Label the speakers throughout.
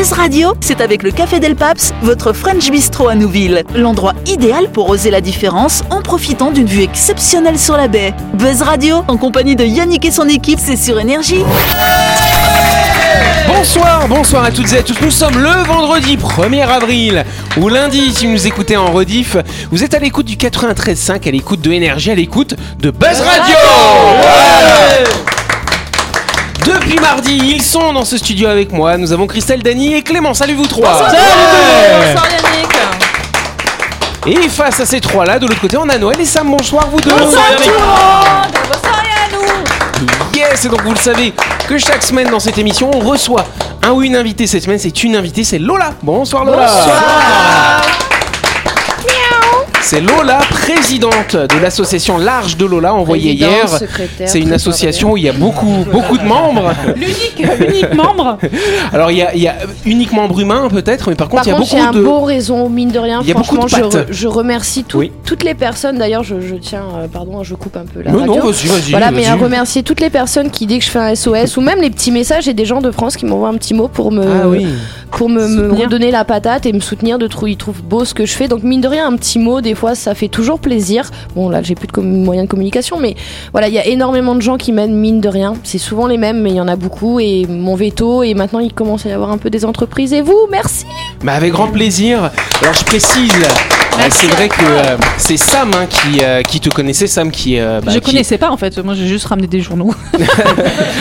Speaker 1: Buzz Radio, c'est avec le Café Del Paps, votre French Bistro à Nouville. L'endroit idéal pour oser la différence en profitant d'une vue exceptionnelle sur la baie. Buzz Radio, en compagnie de Yannick et son équipe, c'est sur Énergie.
Speaker 2: Bonsoir, bonsoir à toutes et à tous. Nous sommes le vendredi 1er avril ou lundi si vous nous écoutez en rediff. Vous êtes à l'écoute du 93.5, à l'écoute de Énergie, à l'écoute de Buzz Radio. Ouais depuis mardi, ils sont dans ce studio avec moi. Nous avons Christelle, Dany et Clément. Salut vous trois.
Speaker 3: Bonsoir,
Speaker 2: Ouais.
Speaker 3: Bonsoir Yannick.
Speaker 2: Et face à ces trois-là, de l'autre côté, on a Noël et Sam. Bonsoir vous deux.
Speaker 3: Bonsoir tout le monde. Bonsoir Yannou.
Speaker 2: Yes, et donc vous le savez que chaque semaine dans cette émission, on reçoit un ou une invitée. Cette semaine, c'est une invitée, c'est Lola. Bonsoir Lola. C'est Lola, présidente de l'association Large de Lola, envoyée hier. C'est une association où il y a beaucoup, beaucoup de membres.
Speaker 3: L'unique, membre.
Speaker 2: Alors il y a, il y a uniquement membre humain peut-être, mais par contre
Speaker 4: Par
Speaker 2: il y a
Speaker 4: contre,
Speaker 2: beaucoup
Speaker 4: j'ai un
Speaker 2: de.
Speaker 4: beau réseau, mine de rien.
Speaker 2: Il y a beaucoup
Speaker 4: Franchement,
Speaker 2: de
Speaker 4: je, je remercie tout-
Speaker 2: Oui.
Speaker 4: toutes les personnes. D'ailleurs, je, je tiens, euh, pardon, je coupe un peu la
Speaker 2: Non,
Speaker 4: radio.
Speaker 2: non, vas-y, vas-y.
Speaker 4: voilà, mais à remercier toutes les personnes qui, dès que je fais un SOS, ou même les petits messages, et des gens de France qui m'envoient un petit mot pour me,
Speaker 2: Ah oui.
Speaker 4: pour me, redonner la patate et me soutenir, de trou- ils trouvent beau ce que je fais. Donc, mine de rien, un petit mot, des ça fait toujours plaisir. Bon, là, j'ai plus de moyens de communication, mais voilà, il y a énormément de gens qui m'aident, mine de rien. C'est souvent les mêmes, mais il y en a beaucoup. Et mon veto, et maintenant, il commence à y avoir un peu des entreprises. Et vous, merci!
Speaker 2: Bah avec grand plaisir. Alors je précise, c'est vrai que euh, c'est Sam hein, qui, euh, qui te connaissait, Sam qui. euh, bah,
Speaker 3: Je
Speaker 2: qui-
Speaker 3: connaissais pas en fait. Moi j'ai juste ramené des journaux.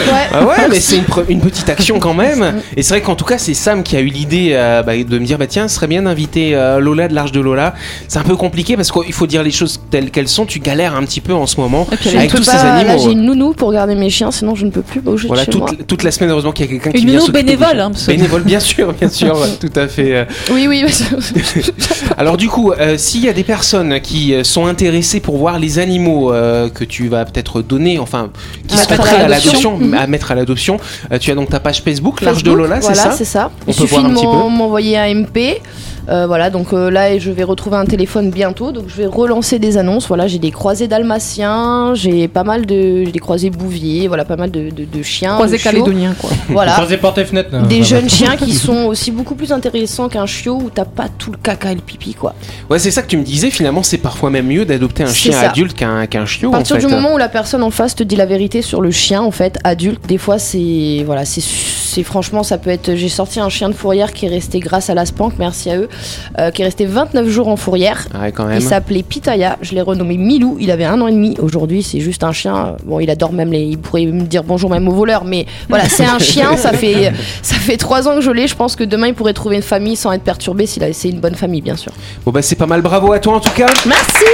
Speaker 4: Ouais.
Speaker 2: Ah ouais, mais c'est une, pre- une petite action quand même. Et c'est vrai qu'en tout cas, c'est Sam qui a eu l'idée euh, bah, de me dire bah tiens, ce serait bien d'inviter euh, Lola de l'Arche de Lola. C'est un peu compliqué parce qu'il faut dire les choses telles qu'elles sont. Tu galères un petit peu en ce moment
Speaker 3: Et puis,
Speaker 4: Je
Speaker 2: avec
Speaker 4: peux
Speaker 2: tous
Speaker 4: pas-
Speaker 2: ces
Speaker 4: Là,
Speaker 2: animaux.
Speaker 4: j'ai une nounou pour garder mes chiens, sinon je ne peux plus bouger
Speaker 2: Voilà,
Speaker 4: de chez moi.
Speaker 2: toute, toute la semaine, heureusement qu'il y a quelqu'un qui
Speaker 3: Une
Speaker 2: vient
Speaker 3: nounou
Speaker 2: s'occuper des
Speaker 3: bénévole,
Speaker 2: gens.
Speaker 3: hein, parce que-
Speaker 2: Bénévole, bien sûr, bien sûr, tout à fait. euh.
Speaker 4: Oui, oui.
Speaker 2: Alors du coup, euh, s'il y a des personnes qui euh, sont intéressées pour voir les animaux euh, que tu vas peut-être donner, enfin, qui
Speaker 4: à
Speaker 2: prêts à
Speaker 4: l'adoption. Mhm.
Speaker 2: à mettre à l'adoption, euh, tu as donc ta page Facebook, L'Arche de Lola, c'est
Speaker 4: voilà,
Speaker 2: ça
Speaker 4: c'est ça.
Speaker 2: On
Speaker 4: Il
Speaker 2: peut
Speaker 4: suffit
Speaker 2: voir un
Speaker 4: m'envoyer un MP. Euh, voilà, donc euh, là, je vais retrouver un téléphone bientôt. Donc, je vais relancer des annonces. Voilà, j'ai des croisés dalmatiens, j'ai pas mal de. J'ai des croisés bouviers, voilà, pas mal de, de, de chiens.
Speaker 3: Croisé
Speaker 4: de chiots.
Speaker 3: calédonien quoi.
Speaker 4: Voilà.
Speaker 5: Croisez portes et fenêtres. là.
Speaker 4: Des jeunes chiens qui sont aussi beaucoup plus intéressants qu'un chiot où t'as pas tout le caca et le pipi, quoi.
Speaker 2: Ouais, c'est ça que tu me disais, finalement, c'est parfois même mieux d'adopter un chien
Speaker 4: ça.
Speaker 2: adulte qu'un qu'un chiot.
Speaker 4: À partir
Speaker 2: en fait.
Speaker 4: du moment où la personne en face te dit la vérité sur le chien, en fait, adulte, des fois c'est voilà, c'est c'est franchement ça peut être. J'ai sorti un chien de fourrière qui est resté grâce à la Spank, merci à eux, euh, qui est resté 29 jours en fourrière.
Speaker 2: Ah Ouais, quand
Speaker 4: Il s'appelait Pitaya, je l'ai renommé Milou, il avait un an et demi. Aujourd'hui, c'est juste un chien. Bon, il adore même les. Il pourrait me dire bonjour même aux voleurs, mais voilà, c'est un chien. Ça fait ça fait trois ans que je l'ai. Je pense que demain il pourrait trouver une famille sans être perturbé s'il a c'est une bonne famille, bien sûr.
Speaker 2: Bon, bah, c'est pas mal. Bravo à toi, en tout cas,
Speaker 4: Merci.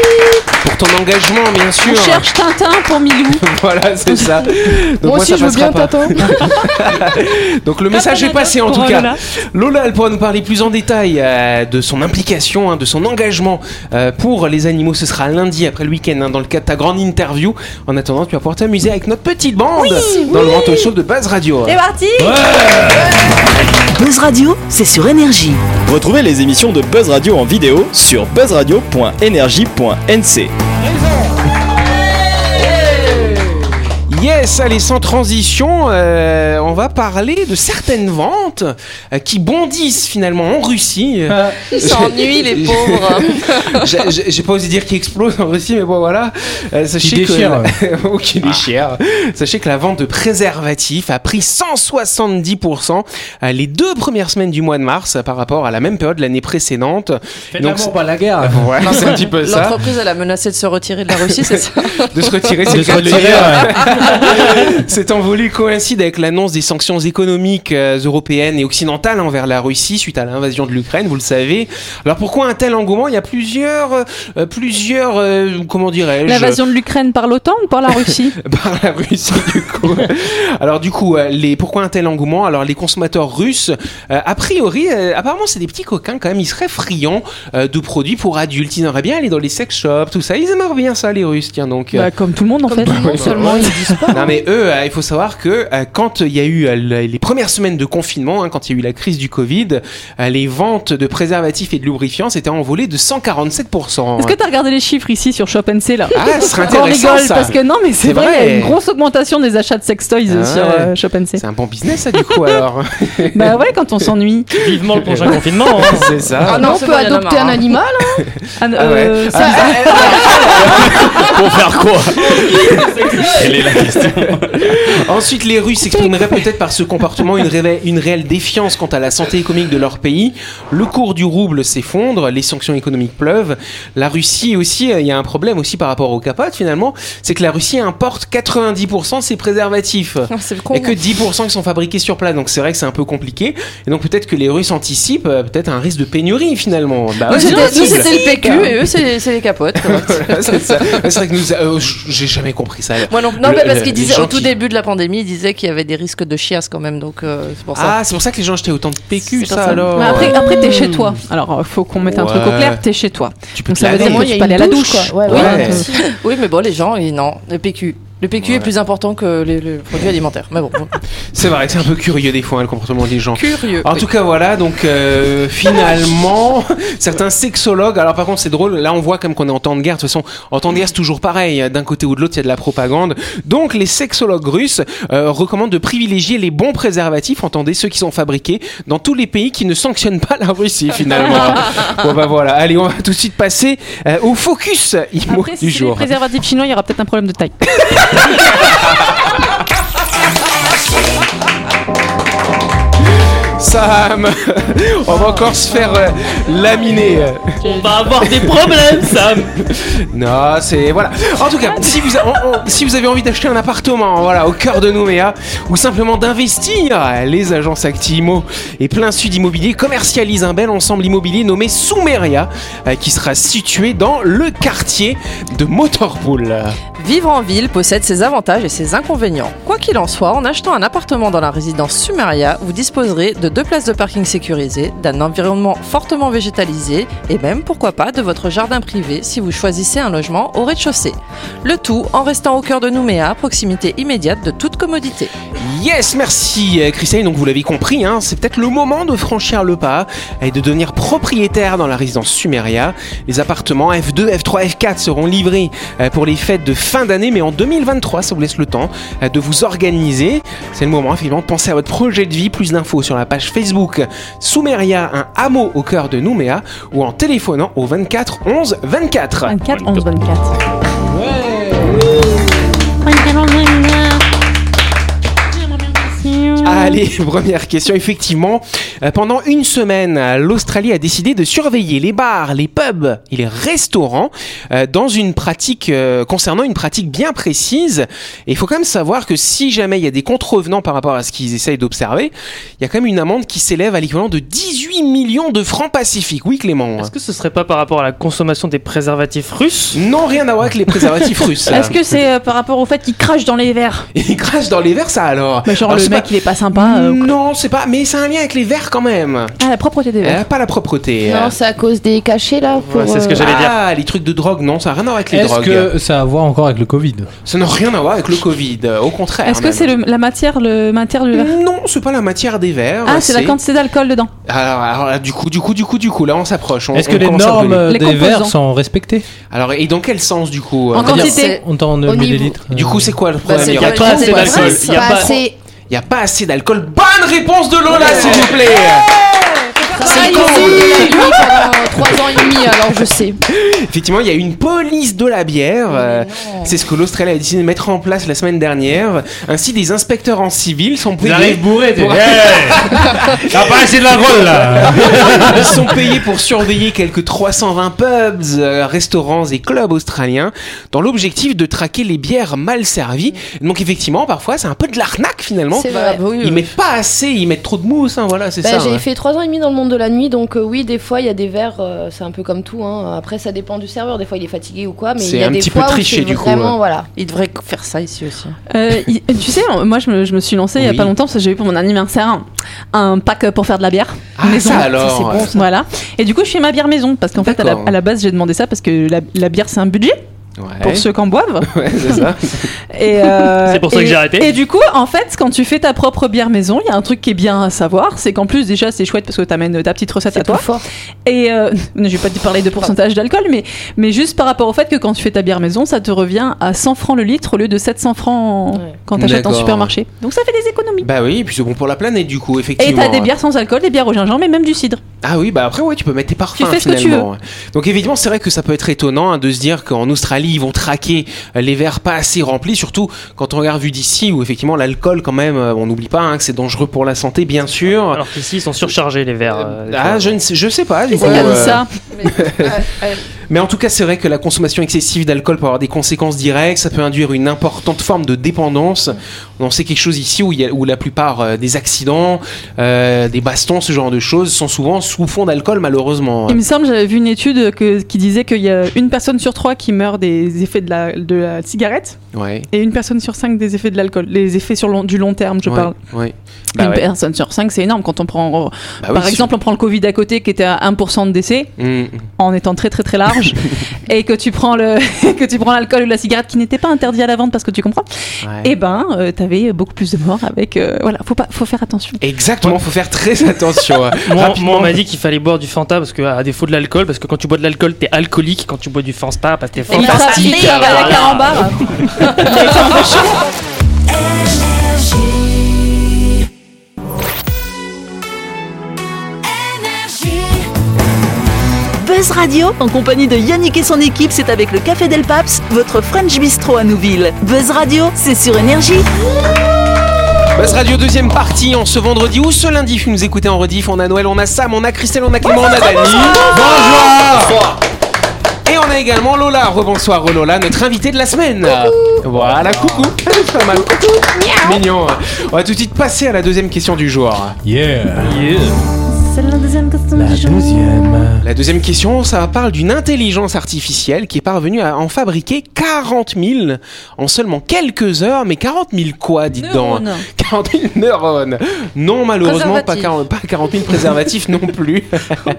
Speaker 2: pour ton engagement, bien sûr.
Speaker 3: On cherche Tintin pour Milou.
Speaker 2: voilà, c'est ça. Donc,
Speaker 4: Moi aussi,
Speaker 2: ça
Speaker 4: je veux bien
Speaker 2: pas.
Speaker 4: Tintin.
Speaker 2: Donc le message est passé en tout cas.
Speaker 3: Lola.
Speaker 2: Elle pourra nous parler plus en détail euh, de son implication, hein, de son engagement euh, pour les animaux. Ce sera lundi après le week-end, hein, dans le cadre de ta grande interview. En attendant, tu vas pouvoir t'amuser avec notre petite bande dans le grand talk show de Buzz Radio.
Speaker 3: C'est parti.
Speaker 1: Buzz Radio, c'est sur Énergie.
Speaker 6: Retrouvez les émissions de Buzz Radio en vidéo sur buzzradio.energie.nc.
Speaker 2: Yes, allez, sans transition, euh, on va parler de certaines ventes euh, qui bondissent finalement en Russie.
Speaker 5: Ah,
Speaker 3: Ils s'ennuient les pauvres.
Speaker 2: J'ai- J'ai j'ai pas osé dire qui explose en Russie, mais bon voilà. Euh, sachez
Speaker 5: Qui
Speaker 2: que
Speaker 5: déchire.
Speaker 2: Ou qui déchire. Sachez que la vente de préservatifs a pris 170% euh, les deux premières semaines du mois de mars euh, par rapport à la même période l'année précédente.
Speaker 5: Faites
Speaker 2: Donc,
Speaker 5: pas la guerre.
Speaker 2: Ouais, c'est un petit peu ça.
Speaker 7: L'entreprise, elle a menacé de se retirer de la Russie, c'est ça
Speaker 2: De se retirer, c'est
Speaker 5: De se retirer.
Speaker 2: Cet envolé coïncide avec l'annonce des sanctions économiques euh, européennes et occidentales envers la Russie suite à l'invasion de l'Ukraine, vous le savez. Alors pourquoi un tel engouement? Il y a plusieurs, euh, plusieurs, euh, comment dirais-je?
Speaker 3: L'invasion de l'Ukraine par l'OTAN ou par la Russie?
Speaker 2: Par la Russie du coup. Alors du coup, les pourquoi un tel engouement? Alors les consommateurs russes, euh, a priori, euh, apparemment c'est des petits coquins quand même. Ils seraient friands euh, de produits pour adultes. Ils aimeraient bien aller dans les sex shops, tout ça. Ils aimeraient bien ça les Russes, tiens donc. euh,
Speaker 3: Bah, Comme tout le monde en fait.
Speaker 4: Non seulement ils disent pas.
Speaker 2: Non mais eux, euh, il faut savoir que euh, quand il y a eu euh, le- les premières semaines de confinement, hein, quand il y a eu la crise du Covid, euh, les ventes de préservatifs et de lubrifiants s'étaient envolées de 147%.
Speaker 3: Est-ce que t'as regardé les chiffres ici sur Shop C là
Speaker 2: Ah, ce serait
Speaker 3: On
Speaker 2: intéressant
Speaker 3: rigole
Speaker 2: ça.
Speaker 3: parce que non mais c'est vrai, il y a une grosse augmentation des achats de sextoys
Speaker 2: Ah
Speaker 3: sur euh, Shop C.
Speaker 2: C'est un bon business ça du coup alors.
Speaker 3: Bah ouais quand on s'ennuie.
Speaker 5: Vivement le prochain confinement. hein.
Speaker 2: C'est ça.
Speaker 4: Ah non, on peut adopter
Speaker 7: marre,
Speaker 4: un
Speaker 7: hein.
Speaker 4: animal. hein.
Speaker 3: Ah,
Speaker 2: Ah ouais.
Speaker 3: euh, ça-
Speaker 6: Pour faire quoi? Quelle est la question
Speaker 2: Ensuite, les Russes exprimeraient peut-être par ce comportement une, réve- une réelle défiance quant à la santé économique de leur pays. Le cours du rouble s'effondre, les sanctions économiques pleuvent. La Russie aussi, euh, il y a un problème aussi par rapport aux capotes finalement, c'est que la Russie importe 90% de ses préservatifs.
Speaker 7: Ah, C'est le con.
Speaker 2: Et que 10% qui sont fabriqués sur place, donc c'est vrai que c'est un peu compliqué. Et donc peut-être que les Russes anticipent euh, peut-être un risque de pénurie finalement. Bah ouais,
Speaker 7: Nous,
Speaker 2: c'est
Speaker 7: c'était- nous, c'était le PQ et eux, c'est c'est les capotes.
Speaker 2: Voilà, c'est ça. Ouais, c'est vrai que nous, euh, j'ai jamais compris ça.
Speaker 7: Moi non, non
Speaker 2: Le-
Speaker 7: mais parce au tout
Speaker 2: qui-
Speaker 7: début de la pandémie, il disait qu'il y avait des risques de chiasse quand même, donc euh, c'est pour ça.
Speaker 2: Ah, c'est pour ça que les gens achetaient autant de PQ,
Speaker 7: C'est
Speaker 2: ça,
Speaker 7: pour ça.
Speaker 2: alors.
Speaker 3: Mais après, après t'es chez toi. Alors, euh, faut qu'on mette un truc au clair. T'es chez toi.
Speaker 2: tu peux
Speaker 3: Donc
Speaker 2: te
Speaker 3: ça veut dire
Speaker 4: Moi,
Speaker 3: que tu
Speaker 4: a
Speaker 3: peux
Speaker 4: une
Speaker 3: aller à la
Speaker 4: douche,
Speaker 3: douche.
Speaker 4: quoi. Ouais,
Speaker 2: Ouais.
Speaker 4: voilà.
Speaker 7: Oui, mais bon, les gens, ils, non, le PQ. Le PQ est plus important que les, les produits alimentaires. Mais bon, bon.
Speaker 2: C'est vrai c'est un peu curieux des fois hein, le comportement des gens.
Speaker 7: curieux.
Speaker 2: En
Speaker 7: oui.
Speaker 2: tout cas, voilà, donc euh, finalement, certains sexologues, alors par contre c'est drôle, là on voit comme qu'on est en temps de guerre, de toute façon, en temps de guerre c'est toujours pareil, d'un côté ou de l'autre il y a de la propagande. Donc les sexologues russes euh, recommandent de privilégier les bons préservatifs, entendez, ceux qui sont fabriqués dans tous les pays qui ne sanctionnent pas la Russie finalement. bon bah voilà, allez on va tout de suite passer euh, au focus IMO
Speaker 3: Après,
Speaker 2: du
Speaker 3: si c'est les
Speaker 2: jour.
Speaker 3: préservatifs chinois, il y aura peut-être un problème de taille.
Speaker 2: Sam, on va encore se faire euh, laminer.
Speaker 5: On va avoir des problèmes, Sam.
Speaker 2: Non, c'est voilà. En tout cas, si vous, a- on- on- si vous avez envie d'acheter un appartement, voilà, au cœur de Nouméa, ou simplement d'investir, les agences Actimo et Plein Sud Immobilier commercialisent un bel ensemble immobilier nommé Soumeria, euh, qui sera situé dans le quartier de Motorpool.
Speaker 7: Vivre en ville possède ses avantages et ses inconvénients. Quoi qu'il en soit, en achetant un appartement dans la résidence Sumeria, vous disposerez de deux places de parking sécurisées, d'un environnement fortement végétalisé et même, pourquoi pas, de votre jardin privé si vous choisissez un logement au rez-de-chaussée. Le tout en restant au cœur de Nouméa, proximité immédiate de toute commodité.
Speaker 2: Yes, merci euh, Christine. Donc vous l'avez compris, hein, c'est peut-être le moment de franchir le pas et de devenir propriétaire dans la résidence Sumeria. Les appartements F2, F3, F4 seront livrés euh, pour les fêtes de fin d'année, mais en 2023, ça vous laisse le temps euh, de vous organiser. C'est le moment effectivement de penser à votre projet de vie. Plus d'infos sur la page Facebook Sumeria, un hameau au cœur de Nouméa, ou en téléphonant au 24 11 24.
Speaker 3: 24, 11, 24.
Speaker 2: Allez, première question. Effectivement, euh, pendant une semaine, l'Australie a décidé de surveiller les bars, les pubs et les restaurants euh, dans une pratique euh, concernant une pratique bien précise. Et il faut quand même savoir que si jamais il y a des contrevenants par rapport à ce qu'ils essayent d'observer, il y a quand même une amende qui s'élève à l'équivalent de 18 millions de francs pacifiques. Oui, Clément.
Speaker 5: Est-ce que ce serait pas par rapport à la consommation des préservatifs russes?
Speaker 2: Non, rien à voir avec les préservatifs russes.
Speaker 3: Est-ce que c'est euh, par rapport au fait qu'il crache dans les verres?
Speaker 2: Ils crachent dans les verres, ça alors
Speaker 3: Bah, Genre
Speaker 2: Alors,
Speaker 3: le mec
Speaker 2: pas-
Speaker 3: il est pas sympa. euh,
Speaker 2: Non, c'est pas. Mais c'est un lien avec les verres quand même.
Speaker 3: Ah, la propreté des verres.
Speaker 2: Euh, pas la propreté.
Speaker 4: Non, c'est à cause des cachets là. Pour,
Speaker 5: Ouais, c'est ce que
Speaker 4: euh,
Speaker 5: j'allais dire.
Speaker 2: Ah, les trucs de drogue, non, ça n'a rien à voir avec les
Speaker 8: Est-ce
Speaker 2: drogues.
Speaker 8: que ça a à voir encore avec le Covid?
Speaker 2: Ça n'a rien à voir avec le Covid, euh, au contraire.
Speaker 3: Est-ce que c'est le- la matière, le matière du verre?
Speaker 2: Non, c'est pas la matière des verres.
Speaker 3: Ah, c'est la quantité d'alcool dedans.
Speaker 2: Alors, alors là, du coup, du coup, du coup, du coup, là, on s'approche. on-
Speaker 8: Est-ce
Speaker 2: on
Speaker 8: que les
Speaker 2: commence à
Speaker 8: normes.
Speaker 3: Les
Speaker 8: des
Speaker 3: composants.
Speaker 8: verres sont respectées?
Speaker 2: Alors, et dans quel sens, du coup
Speaker 3: En
Speaker 2: euh,
Speaker 3: quantité.
Speaker 8: On t'en
Speaker 4: Au niveau-
Speaker 8: millilitres
Speaker 2: Du coup, c'est quoi le
Speaker 7: Bah,
Speaker 2: problème
Speaker 7: c'est
Speaker 2: Il y a-
Speaker 5: pas assez
Speaker 7: c'est pas
Speaker 5: d'alcool.
Speaker 7: ça,
Speaker 5: Il y a
Speaker 4: pas
Speaker 5: pas.
Speaker 4: assez.
Speaker 2: Il y a pas assez d'alcool. Bonne réponse de Lola, s'il vous plaît
Speaker 4: C'est le cours de la nuit pendant 3 ans et demi, alors je sais.
Speaker 2: Effectivement, il y a une police de la bière. euh, c'est ce que l'Australie a décidé de mettre en place la semaine dernière. Ainsi, des inspecteurs en civil sont payés.
Speaker 8: bourrés,
Speaker 2: Pour-
Speaker 8: T'as pas assez de l'alcool là
Speaker 2: Ils sont payés pour surveiller quelques 320 pubs, euh, restaurants et clubs australiens dans l'objectif de traquer les bières mal servies. Donc effectivement, parfois, c'est un peu de l'arnaque finalement.
Speaker 4: C'est vrai.
Speaker 7: oui,
Speaker 2: Ils
Speaker 7: oui.
Speaker 2: mettent pas assez, ils mettent trop de mousse, hein, voilà, c'est
Speaker 4: Bah,
Speaker 2: ça.
Speaker 4: j'ai
Speaker 2: ouais.
Speaker 4: fait 3 ans et demi dans le monde de la nuit, donc euh, oui, des fois il y a des verres, euh, c'est un peu comme tout. Hein. Après, ça dépend du serveur. Des fois, il est fatigué ou quoi, mais
Speaker 2: C'est
Speaker 4: il y a
Speaker 2: un
Speaker 4: des
Speaker 2: petit peu
Speaker 4: fois
Speaker 2: triché, du coup,
Speaker 4: vraiment,
Speaker 2: ouais.
Speaker 4: voilà.
Speaker 7: Ils devraient faire ça ici aussi.
Speaker 3: Euh, il- tu sais, moi je me, je me suis lancée il y a pas longtemps parce que j'ai eu pour mon anniversaire un, un pack pour faire de la bière.
Speaker 2: Ah,
Speaker 3: maison.
Speaker 2: ça alors.
Speaker 4: c'est bon, ça.
Speaker 3: Voilà. Et du coup, je fais ma bière maison parce qu'en fait, à la,
Speaker 2: D'accord.
Speaker 3: à la base, j'ai demandé ça parce que la, la bière c'est un budget.
Speaker 2: Ouais.
Speaker 3: pour ceux qui en boivent.
Speaker 2: Ouais, c'est ça.
Speaker 3: Et, euh,
Speaker 5: C'est pour ça que
Speaker 3: et-
Speaker 5: j'ai arrêté.
Speaker 3: Et du coup, en fait, quand tu fais ta propre bière maison, il y a un truc qui est bien à savoir, c'est qu'en plus déjà c'est chouette parce que tu amènes ta petite recette à toi.
Speaker 4: fort.
Speaker 3: Et euh, je vais pas te parler de pourcentage d'alcool, mais, mais juste par rapport au fait que quand tu fais ta bière maison, ça te revient à 100 francs le litre au lieu de 700 francs
Speaker 4: Ouais.
Speaker 3: quand tu achètes en supermarché. Donc ça fait des économies.
Speaker 2: Bah oui, et puis c'est bon pour la planète du coup,
Speaker 3: Et
Speaker 2: effectivement.
Speaker 3: t'as des bières sans alcool, des bières au gingembre et même du cidre.
Speaker 2: Ah oui, bah après, ouais, tu peux mettre tes parfums
Speaker 3: Tu fais ce que tu
Speaker 2: finalement. Donc évidemment, c'est vrai que ça peut être étonnant hein, de se dire qu'en Australie, ils vont traquer euh, les verres pas assez remplis, surtout quand on regarde vu d'ici, où effectivement l'alcool, quand même, euh, on n'oublie pas hein, que c'est dangereux pour la santé, bien sûr.
Speaker 5: Alors qu'ici, ils sont surchargés, les verres. euh,
Speaker 2: ah, je ne sais, je sais pas. du coup, euh,
Speaker 3: ça
Speaker 2: Mais en tout cas, c'est vrai que la consommation excessive d'alcool peut avoir des conséquences directes. Ça peut induire une importante forme de dépendance. On sait quelque chose ici où, il y a, où la plupart des accidents, euh, des bastons, ce genre de choses, sont souvent sous fond d'alcool, malheureusement.
Speaker 3: Il me semble, j'avais vu une étude qui disait qu'il y a une personne sur trois qui meurt des effets de la, de la cigarette
Speaker 2: Ouais.
Speaker 3: et une personne sur cinq des effets de l'alcool. Les effets sur long- du long terme, je
Speaker 2: ouais,
Speaker 3: parle.
Speaker 2: ouais.
Speaker 3: une
Speaker 2: Bah ouais.
Speaker 3: personne sur cinq, c'est énorme quand on prend.
Speaker 2: Bah oui,
Speaker 3: par exemple, on prend le Covid à côté qui était à 1% de décès
Speaker 2: Mm.
Speaker 3: en étant très très très large et que tu prends le que tu prends l'alcool ou la cigarette qui n'était pas interdit à la vente parce que tu comprends
Speaker 2: Ouais.
Speaker 3: et ben euh, t'avais beaucoup plus de morts avec euh, voilà faut pas faut faire attention
Speaker 2: Exactement, faut faire très attention.
Speaker 5: Moi,
Speaker 2: Rapidement.
Speaker 5: moi, on m'a dit qu'il fallait boire du Fanta parce que à défaut de l'alcool, parce que quand tu bois de l'alcool, t'es alcoolique. Quand tu bois du Fanta, parce que t'es
Speaker 3: il
Speaker 5: fantastique.
Speaker 3: il
Speaker 1: Buzz Radio, en compagnie de Yannick et son équipe, c'est avec le Café Del Paps, votre French Bistro à Nouville. Buzz Radio, c'est sur Énergie.
Speaker 2: Buzz Radio deuxième partie en ce vendredi ou ce lundi. Si vous nous écoutez en rediff, on a Noël, on a Sam, on a Christelle, on a Clément, on a Dani. Bonjour. Et on a également Lola. Rebonsoir Lola, notre invitée de la semaine. Voilà, coucou. C'est pas mal. Mignon. On va tout de suite passer à la deuxième question du jour.
Speaker 8: Yeah.
Speaker 3: C'est la deuxième question
Speaker 8: La deuxième.
Speaker 2: La deuxième question, ça parle d'une intelligence artificielle qui est parvenue à en fabriquer 40 000 en seulement quelques heures. Mais 40 000 quoi, dites donc
Speaker 3: Neurones.
Speaker 2: 40 000 neurones. Non, malheureusement, pas
Speaker 7: Préservatifs.
Speaker 2: 40, pas 40 000 préservatifs non plus.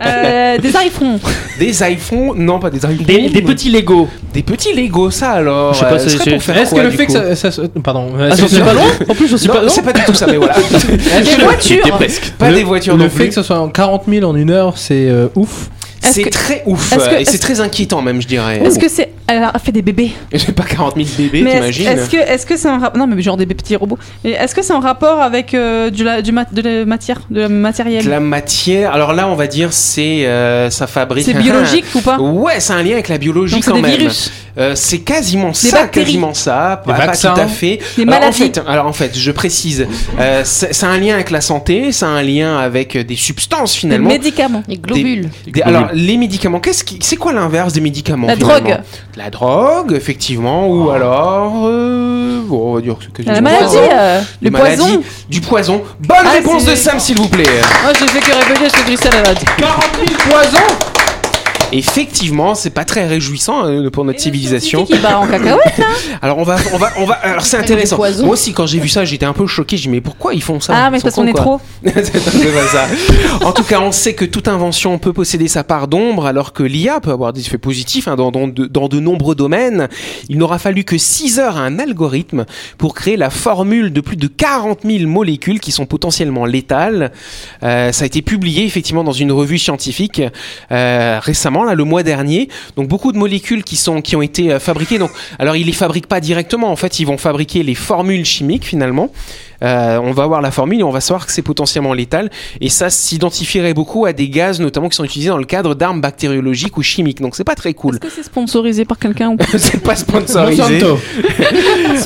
Speaker 3: Euh, des iPhones
Speaker 2: Des iPhones, non, pas des iPhones.
Speaker 5: Des, des petits Lego.
Speaker 2: Des petits Lego, ça alors.
Speaker 5: Je sais pas,
Speaker 2: euh,
Speaker 5: c'est- c'est-
Speaker 2: pour faire
Speaker 8: Est-ce que le fait que ça, ça se- Pardon.
Speaker 5: Ah, suis pas loin En plus, je suis
Speaker 2: Non,
Speaker 5: pas
Speaker 2: c'est pas du tout ça, mais voilà.
Speaker 3: des voitures
Speaker 2: Pas
Speaker 8: le,
Speaker 2: des voitures
Speaker 8: Le
Speaker 2: non
Speaker 8: fait
Speaker 2: plus.
Speaker 8: que ce soit 40 000 en une heure, c'est euh, ouf.
Speaker 2: C'est très ouf
Speaker 3: est-ce que-
Speaker 2: et c'est très inquiétant même, je dirais.
Speaker 3: est-ce que c'est elle a fait des bébés
Speaker 2: J'ai pas 40 000 bébés, t'imagines
Speaker 3: est-ce que est-ce que c'est un non mais genre des petits robots est-ce que c'est en rapport avec euh, du, la, du mat- de la matière de la matériel
Speaker 2: De la matière, alors là on va dire c'est euh, ça fabrique.
Speaker 3: c'est biologique ou pas
Speaker 2: Ouais, c'est un lien avec la biologie
Speaker 3: donc c'est
Speaker 2: quand
Speaker 3: des
Speaker 2: même.
Speaker 3: virus
Speaker 2: Euh, c'est quasiment ça,
Speaker 3: bactéries.
Speaker 2: quasiment ça,
Speaker 8: Des
Speaker 2: pas,
Speaker 8: vaccins.
Speaker 2: tout à fait.
Speaker 3: Des
Speaker 2: alors, en
Speaker 3: maladies.
Speaker 2: fait, alors en fait, je précise, euh, c'est un lien avec la santé, c'est un lien avec des substances
Speaker 3: des
Speaker 2: finalement.
Speaker 3: médicaments
Speaker 4: Les globules.
Speaker 2: Des- alors les médicaments, qu'est-ce qui, c'est quoi l'inverse des médicaments
Speaker 3: La drogue.
Speaker 2: La drogue, effectivement, ou alors, euh, bon, on va dire que c'est
Speaker 3: la
Speaker 2: quasiment
Speaker 3: maladie euh,
Speaker 2: Les
Speaker 3: le poison
Speaker 2: du poison. Bonne
Speaker 3: Ah,
Speaker 2: réponse
Speaker 3: c'est-
Speaker 2: de Sam, s'il vous plaît.
Speaker 3: moi j'ai fait que répéter ce que Christelle elle a dit
Speaker 2: 40 000 poisons Effectivement, c'est pas très réjouissant euh, pour notre civilisation.
Speaker 3: qui part en cacahuète
Speaker 2: Alors on va, on va, on va. Alors c'est intéressant. Moi aussi, quand j'ai vu ça, j'étais un peu choqué. J'ai dit mais pourquoi ils font ça?
Speaker 3: Ah mais parce qu'on est trop
Speaker 2: c'est un peu pas ça. En tout cas, on sait que toute invention peut posséder sa part d'ombre, alors que l'IA peut avoir des effets positifs hein, dans, dans de, dans de nombreux domaines. Il n'aura fallu que 6 heures à un algorithme pour créer la formule de plus de 40 000 molécules qui sont potentiellement létales. Euh, ça a été publié effectivement dans une revue scientifique euh, récemment, le mois dernier. Donc beaucoup de molécules qui ont été euh, fabriquées. Donc alors ils les fabriquent pas directement. En fait, ils vont fabriquer les formules chimiques finalement. Euh, on va voir la formule et on va savoir que c'est potentiellement létal. Et ça s'identifierait beaucoup à des gaz, notamment qui sont utilisés dans le cadre d'armes bactériologiques ou chimiques. Donc c'est pas très cool.
Speaker 3: est-ce que c'est sponsorisé par quelqu'un ou pas
Speaker 2: c'est pas sponsorisé.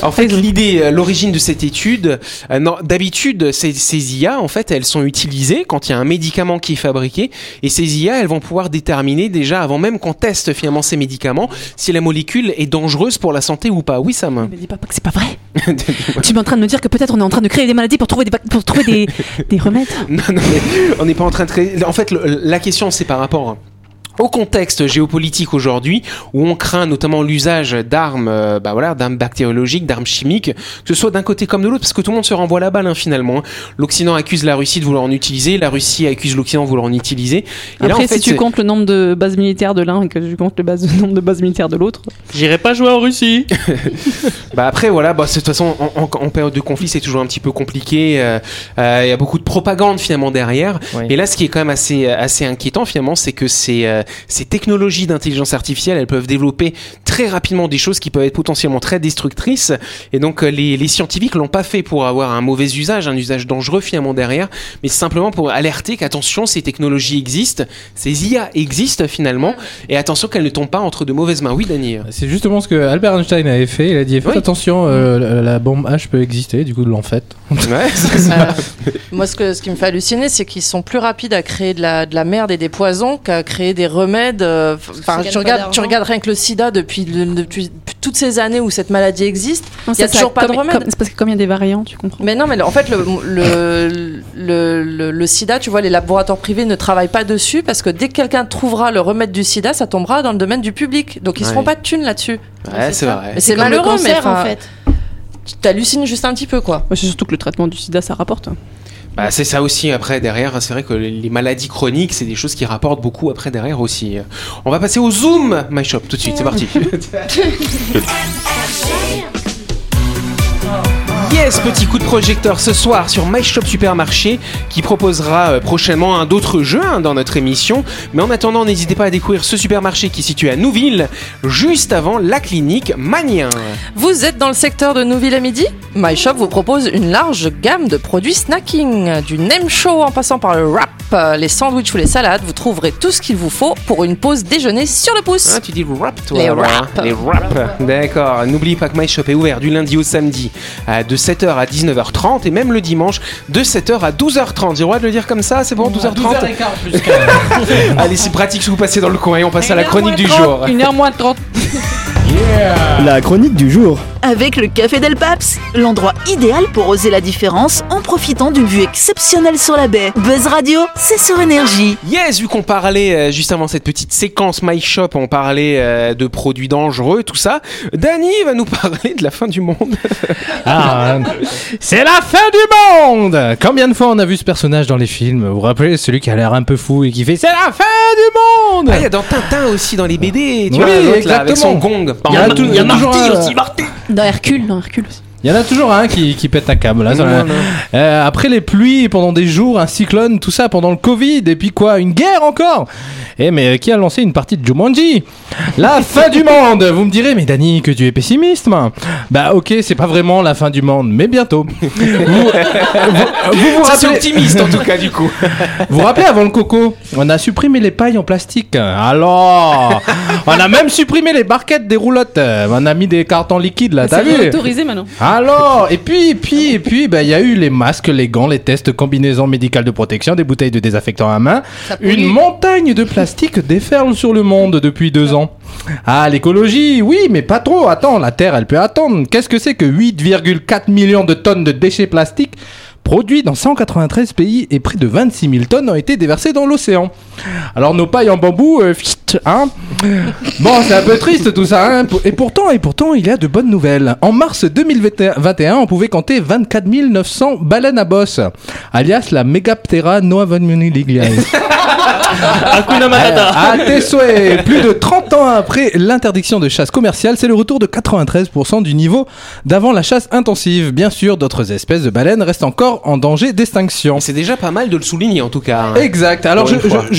Speaker 2: En fait, l'idée, euh, l'origine de cette étude, euh, non, d'habitude, ces, ces IA, en fait, elles sont utilisées quand il y a un médicament qui est fabriqué, et ces IA, elles vont pouvoir déterminer déjà, avant même qu'on teste finalement ces médicaments, si la molécule est dangereuse pour la santé ou pas. Oui, Sam.
Speaker 3: me dis pas que c'est pas vrai tu es en train de me dire que peut-être on est en train de créer des maladies pour trouver des, pour trouver des, des remèdes
Speaker 2: non, non, mais on n'est pas en train de créer. En fait, le- la question, c'est par rapport au contexte géopolitique aujourd'hui où on craint notamment l'usage d'armes euh, bah voilà d'armes bactériologiques d'armes chimiques que ce soit d'un côté comme de l'autre parce que tout le monde se renvoie la balle hein, finalement l'Occident accuse la Russie de vouloir en utiliser la Russie accuse l'Occident de vouloir en utiliser et là,
Speaker 3: Après,
Speaker 2: en fait,
Speaker 3: si tu
Speaker 2: c'est-
Speaker 3: comptes le nombre de bases militaires de l'un et que tu comptes le, base- le nombre de bases militaires de l'autre,
Speaker 5: J'irai pas jouer en Russie.
Speaker 2: Bah après voilà, bah, c'est- de toute façon en, en- en période de conflit c'est toujours un petit peu compliqué. euh, euh, Il y a beaucoup de propagande finalement derrière.
Speaker 5: Oui.
Speaker 2: Et là ce qui est quand même assez assez inquiétant finalement, c'est que ces euh, ces technologies d'intelligence artificielle, elles peuvent développer très rapidement des choses qui peuvent être potentiellement très destructrices. Et donc euh, les les scientifiques l'ont pas fait pour avoir un mauvais usage, un usage dangereux finalement derrière, mais simplement pour alerter qu'attention ces technologies existent, ces IA existent finalement, et attention qu'elles ne tombent pas entre de mauvaises mains. Oui Daniel.
Speaker 8: C'est justement ce que Albert Einstein avait fait. Il a dit faites
Speaker 2: Oui.
Speaker 8: attention, euh, la, la bombe H peut exister. Du coup, ils l'ont fait.
Speaker 2: Ouais, c'est ça.
Speaker 7: Euh, moi, ce, que, ce qui me fait halluciner, c'est qu'ils sont plus rapides à créer de la, de la merde et des poisons qu'à créer des remèdes. euh, tu regardes,
Speaker 4: d'argent.
Speaker 7: tu regardes rien que le sida depuis, le- depuis, depuis toutes ces années où cette maladie existe. Il y a
Speaker 3: ça, ça
Speaker 7: toujours pas de remède.
Speaker 3: comme- C'est parce que comme il y a des variants, tu comprends.
Speaker 7: Mais non, mais en fait, le, le, le, le- le sida, tu vois, les laboratoires privés ne travaillent pas dessus parce que dès que quelqu'un trouvera le remède du sida, ça tombera dans le domaine du public. Donc ils se
Speaker 2: Ouais.
Speaker 7: feront pas de thunes là-dessus.
Speaker 2: Ouais, c'est vrai.
Speaker 7: Mais c'est malheureux, mais
Speaker 4: en fait.
Speaker 7: tu t'hallucines juste un petit peu, quoi.
Speaker 3: Ouais, C'est surtout que le traitement du sida, ça rapporte.
Speaker 2: Bah, c'est ça aussi après derrière, c'est vrai que les maladies chroniques, c'est des choses qui rapportent beaucoup après derrière aussi. On va passer au Zoom My Shop tout de suite, c'est parti. Yes, petit coup de projecteur ce soir sur My Shop Supermarché qui proposera euh, prochainement un d'autres jeux hein, dans notre émission. Mais en attendant, n'hésitez pas à découvrir ce supermarché qui est situé à Nouville, juste avant la clinique Manien.
Speaker 7: Vous êtes dans le secteur de Nouville à midi? My Shop vous propose une large gamme de produits snacking, du nem chaud en passant par le wrap, les sandwichs ou les salades. Vous trouverez tout ce qu'il vous faut pour une pause déjeuner sur le pouce.
Speaker 2: Ah, tu dis rap, toi
Speaker 7: Les
Speaker 2: hein. Les wraps. D'accord. N'oublie pas que My Shop est ouvert du lundi au samedi de 7h à 19h30 et même le dimanche de 7h à 12h30. J'ai le droit de le dire comme ça C'est bon 12h30 Allez, c'est pratique si vous passez dans le coin et on passe à la chronique du jour.
Speaker 3: 1h moins 30.
Speaker 6: La chronique du jour.
Speaker 1: Avec le Café Del Paps, l'endroit idéal pour oser la différence en profitant d'une vue exceptionnelle sur la baie. Buzz Radio, c'est sur énergie.
Speaker 2: Yes, vu qu'on parlait euh, juste avant cette petite séquence My Shop, on parlait euh, de produits dangereux, tout ça. Danny va nous parler de la fin du monde.
Speaker 8: Ah, c'est la fin du monde Combien de fois on a vu ce personnage dans les films? Vous vous rappelez celui qui a l'air un peu fou et qui fait c'est la fin du monde
Speaker 2: Ah, il y a dans Tintin aussi, dans les BD, tu
Speaker 8: Oui,
Speaker 2: vois, là, avec son
Speaker 8: exactement.
Speaker 2: gong.
Speaker 8: Il y a il y a toujours un-
Speaker 3: Dans Hercule, dans Hercule aussi.
Speaker 8: Il y en a toujours un qui, qui pète un câble. Là, ça-
Speaker 2: Non, non.
Speaker 8: Euh, après les pluies pendant des jours, un cyclone, tout ça pendant le Covid, et puis quoi, une guerre encore Eh mais qui a lancé une partie de Jumanji? La fin du monde Vous me direz, mais Dani, que tu es pessimiste, moi. Bah ok, c'est pas vraiment la fin du monde, mais bientôt. vous, vous, vous rappelez,
Speaker 2: optimiste en tout cas, du coup.
Speaker 8: vous vous rappelez avant le coco, on a supprimé les pailles en plastique. Alors, on a même supprimé les barquettes des roulottes. On a mis des cartons liquides là, t'as
Speaker 3: C'est
Speaker 8: vu?
Speaker 3: autorisé maintenant.
Speaker 8: Alors, et puis, et puis, et puis, bah, il y a eu les masques, les gants, les tests, combinaisons médicales de protection, des bouteilles de désinfectant à main. Une montagne de plastique déferle sur le monde depuis deux ans. Ah, l'écologie, oui, mais pas trop. Attends, la Terre, elle peut attendre. Qu'est-ce que c'est que 8,4 millions de tonnes de déchets plastiques produits dans 193 pays et près de 26 000 tonnes ont été déversées dans l'océan. Alors nos pailles en bambou, euh, hein Bon, c'est un peu triste tout ça, hein Et pourtant, et pourtant, il y a de bonnes nouvelles. En mars 2021, on pouvait compter 24 900 baleines à bosse, alias la Megaptera noavenmuniligliae.
Speaker 5: Hakuna Matata.
Speaker 8: À tes souhaits, plus de 30 ans après l'interdiction de chasse commerciale, c'est le retour de 93% du niveau d'avant la chasse intensive. Bien sûr, d'autres espèces de baleines restent encore en danger d'extinction.
Speaker 2: C'est déjà pas mal de le souligner en tout cas. hein.
Speaker 8: Exact. Alors je,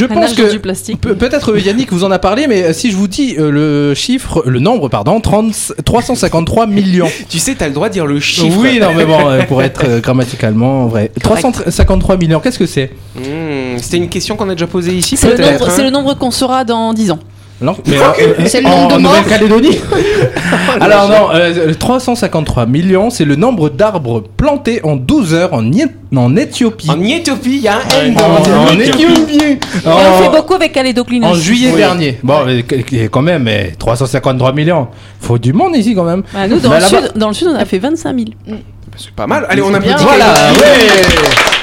Speaker 8: pense que
Speaker 3: du plastique.
Speaker 8: Pe- Peut-être euh, Yannick vous en a parlé, mais euh, si je vous dis euh, le chiffre, le nombre, pardon, 30 353 millions.
Speaker 2: Tu sais, t'as le droit de dire le chiffre.
Speaker 8: Oui, non, mais bon, euh, pour être euh, grammaticalement vrai. 353 millions, qu'est-ce que c'est?
Speaker 2: Mmh, C'était une question qu'on a déjà posée ici.
Speaker 3: C'est le, nombre-
Speaker 2: hein.
Speaker 3: qu'on saura dans 10 ans.
Speaker 8: Non, mais, euh,
Speaker 4: C'est le nombre de
Speaker 8: en
Speaker 4: morts.
Speaker 8: Nouvelle-Calédonie Alors non, euh, 353 millions, c'est le nombre d'arbres plantés en 12 heures en, Ie- en Éthiopie.
Speaker 2: En Éthiopie, il y a un N dans
Speaker 8: en Éthiopie
Speaker 3: on fait
Speaker 8: En-
Speaker 3: beaucoup avec Calédocline
Speaker 8: En juillet
Speaker 2: Oui.
Speaker 8: dernier. Bon, mais qu- qu- quand même, mais 353 millions. Faut du monde ici quand même.
Speaker 3: Bah, nous, dans,
Speaker 8: Bah,
Speaker 3: le sud, dans le sud, on a fait 25 000.
Speaker 2: C'est pas mal. Allez, on applaudit.
Speaker 8: Voilà, ouais.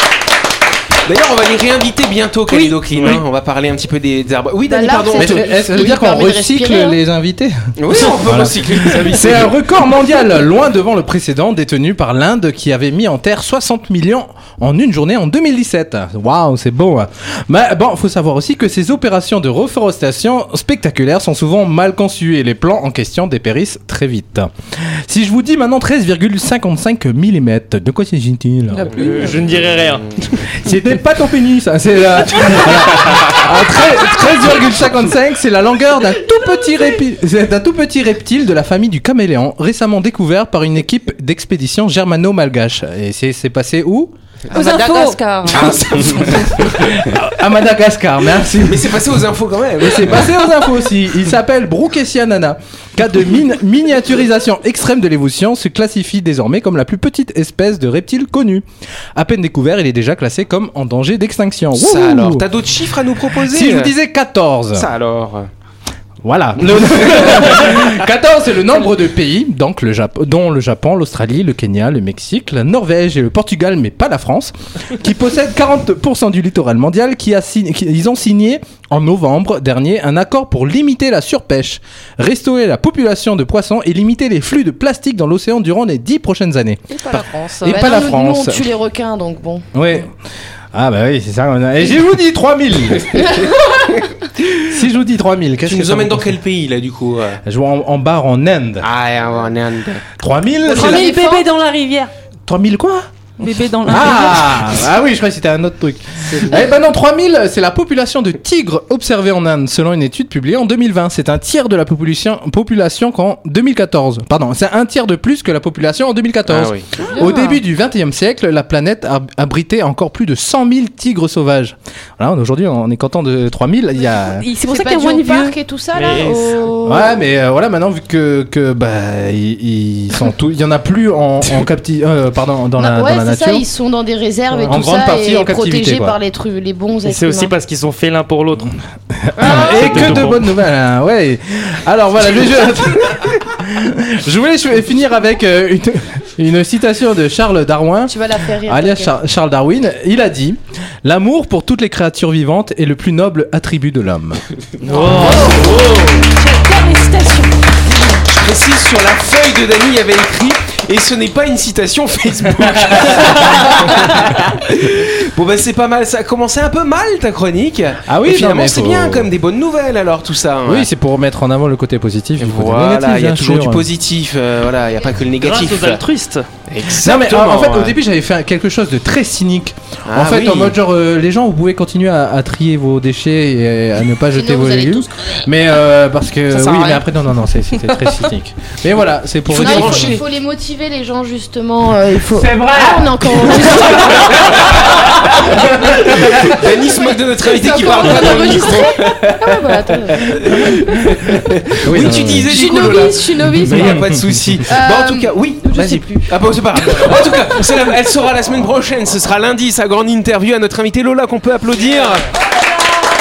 Speaker 2: D'ailleurs, on va les réinviter bientôt, Clean, hein. On va parler un petit peu des, des arbres. Oui,
Speaker 4: Bah
Speaker 2: Dani,
Speaker 4: là,
Speaker 2: pardon.
Speaker 8: est-ce que ça veut
Speaker 4: Oui,
Speaker 8: dire qu'on recycle
Speaker 4: respirer, hein.
Speaker 8: les invités
Speaker 2: Oui, on peut
Speaker 8: Voilà.
Speaker 2: recycler les invités.
Speaker 8: C'est un record mondial, loin devant le précédent détenu par l'Inde qui avait mis en terre 60 millions en une journée en 2017. Waouh, c'est beau. hein. Mais bon, faut savoir aussi que ces opérations de reforestation spectaculaires sont souvent mal conçues et les plans en question dépérissent très vite. Si je vous dis maintenant 13,55 mm, de quoi s'agit-il?
Speaker 5: Euh, je ne dirai rien.
Speaker 8: C'était pas ton pénis, ça. C'est la... Ah, tre- 13,55, c'est la longueur d'un tout petit reptile, d'un tout petit reptile de la famille du caméléon, récemment découvert par une équipe d'expédition germano-malgache. Et c'est c'est passé où?
Speaker 7: À
Speaker 3: Aux
Speaker 7: Madagascar.
Speaker 8: À Madagascar, merci.
Speaker 2: Mais c'est passé aux infos quand même.
Speaker 8: Et c'est passé aux infos aussi. Il s'appelle Brookesia nana. Cas de min- miniaturisation extrême de l'évolution, se classifie désormais comme la plus petite espèce de reptile connue. À peine découvert, il est déjà classé comme en danger d'extinction.
Speaker 2: Ça
Speaker 8: Wouhou
Speaker 2: alors, t'as d'autres chiffres à nous proposer?
Speaker 8: Si je vous disais 14.
Speaker 2: Ça alors.
Speaker 8: Voilà. Le- 14, c'est le nombre de pays, donc le Japon, dont le Japon, l'Australie, le Kenya, le Mexique, la Norvège et le Portugal, mais pas la France, qui possèdent 40% du littoral mondial, qui a signé, qui- ils ont signé en novembre dernier un accord pour limiter la surpêche, restaurer la population de poissons et limiter les flux de plastique dans l'océan durant les 10 prochaines années.
Speaker 7: Et pas la France.
Speaker 8: Et
Speaker 4: Bah
Speaker 8: pas
Speaker 4: non,
Speaker 8: la France.
Speaker 4: Nous, on tue les requins, donc bon.
Speaker 8: Ouais. Ah bah oui, c'est ça. on a- Et je vous dis 3000 Si je vous dis 3000, qu'est-ce
Speaker 2: Tu
Speaker 8: que
Speaker 2: nous
Speaker 8: ça
Speaker 2: emmènes
Speaker 8: vous
Speaker 2: dans quel pays là du coup euh
Speaker 8: Je vois en, en bar en Inde.
Speaker 2: Ah, en Inde.
Speaker 8: 3000 c'est
Speaker 3: 3000
Speaker 4: l'éléphant.
Speaker 3: bébés dans la rivière.
Speaker 8: 3000 quoi?
Speaker 3: Bébés dans
Speaker 8: ah, ah oui, je croyais que c'était un autre truc. Eh ben non, 3000, c'est la population de tigres observée en Inde, selon une étude publiée en 2020. C'est un tiers de la population, population qu'en 2014. Pardon, c'est un tiers de plus que la population en 2014.
Speaker 2: Ah oui.
Speaker 8: Au début du 21e siècle, la planète a abrité encore plus de 100 000 tigres sauvages. Voilà, aujourd'hui, on est content de 3000. Il y a...
Speaker 3: C'est pour ça qu'il y a moins de
Speaker 4: parc et tout ça, là au-
Speaker 8: Ouais, mais euh, voilà, maintenant, vu que, que bah, ils, ils sont tous. Il y en a plus en, en capti... euh, pardon, dans la,
Speaker 4: ouais,
Speaker 8: dans la
Speaker 4: ça, ils sont dans des réserves et
Speaker 8: En
Speaker 4: tout
Speaker 8: grande
Speaker 4: ça,
Speaker 8: partie
Speaker 4: et
Speaker 8: en
Speaker 4: protégés
Speaker 8: quoi.
Speaker 4: par les trucs, les bons
Speaker 5: c'est aussi parce qu'ils sont faits l'un pour l'autre.
Speaker 8: Et que de
Speaker 5: bon.
Speaker 8: bonnes nouvelles, hein, ouais. Alors voilà, le jeu. Je voulais finir avec euh, une, une citation de Charles Darwin,
Speaker 4: Tu vas la faire rire.
Speaker 8: alias. Char- Charles Darwin. Il a dit L'amour pour toutes les créatures vivantes est le plus noble attribut de l'homme.
Speaker 4: J'adore les citations.
Speaker 2: Je précise sur la feuille de Dany, il y avait écrit et ce n'est pas une citation Facebook. bon bah c'est pas mal, ça a commencé un peu mal ta chronique.
Speaker 8: Ah oui,
Speaker 2: Et finalement c'est
Speaker 8: faut-
Speaker 2: bien comme des bonnes nouvelles alors tout ça. hein.
Speaker 8: Oui, c'est pour mettre en avant le côté positif. du côté
Speaker 2: Voilà,
Speaker 8: négatif,
Speaker 2: il y a toujours
Speaker 8: sûr.
Speaker 2: du positif, euh, voilà, il n'y a pas que le
Speaker 5: Grâce
Speaker 2: négatif.
Speaker 5: aux altruistes.
Speaker 8: Non mais
Speaker 2: Exactement.
Speaker 8: en, en fait au début j'avais fait quelque chose de très cynique.
Speaker 2: Ah
Speaker 8: en fait
Speaker 2: oui.
Speaker 8: en mode genre euh, les gens vous pouvez continuer à, à trier vos déchets et à ne pas jeter vos légumes. Mais euh, parce que
Speaker 7: Ça
Speaker 8: oui mais après non non non c'est- c'était très cynique. Mais voilà c'est pour
Speaker 2: Il faut
Speaker 4: Non, il, faut, les motiver, les gens, justement. euh, il faut...
Speaker 8: C'est vrai.
Speaker 4: Ah,
Speaker 2: Dany se moque de notre invité qui parle pas dans le micro.
Speaker 4: Ah, voilà, attends.
Speaker 2: Oui,
Speaker 8: non,
Speaker 2: tu
Speaker 8: non,
Speaker 2: disais
Speaker 4: Je suis novice, je suis novice.
Speaker 2: Mais il n'y a pas de souci.
Speaker 4: Euh,
Speaker 2: Bon, en tout cas, oui,
Speaker 4: je sais
Speaker 2: vas-y.
Speaker 4: plus.
Speaker 2: Ah, bon, c'est pas grave. En tout cas, elle sera la semaine prochaine. Ce sera lundi, sa grande interview à notre invité Lola qu'on peut applaudir.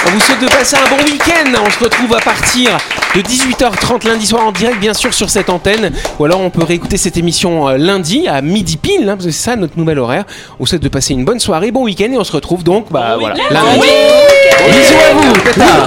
Speaker 2: On vous souhaite de passer un bon week-end. On se retrouve à partir de 18h30 lundi soir en direct, bien sûr, sur cette antenne. Ou alors on peut réécouter cette émission euh, lundi à midi pile, hein, parce que c'est ça notre nouvel horaire. On souhaite de passer une bonne soirée, bon week-end, et on se retrouve donc, bah voilà, lundi. Bisous à vous, tata.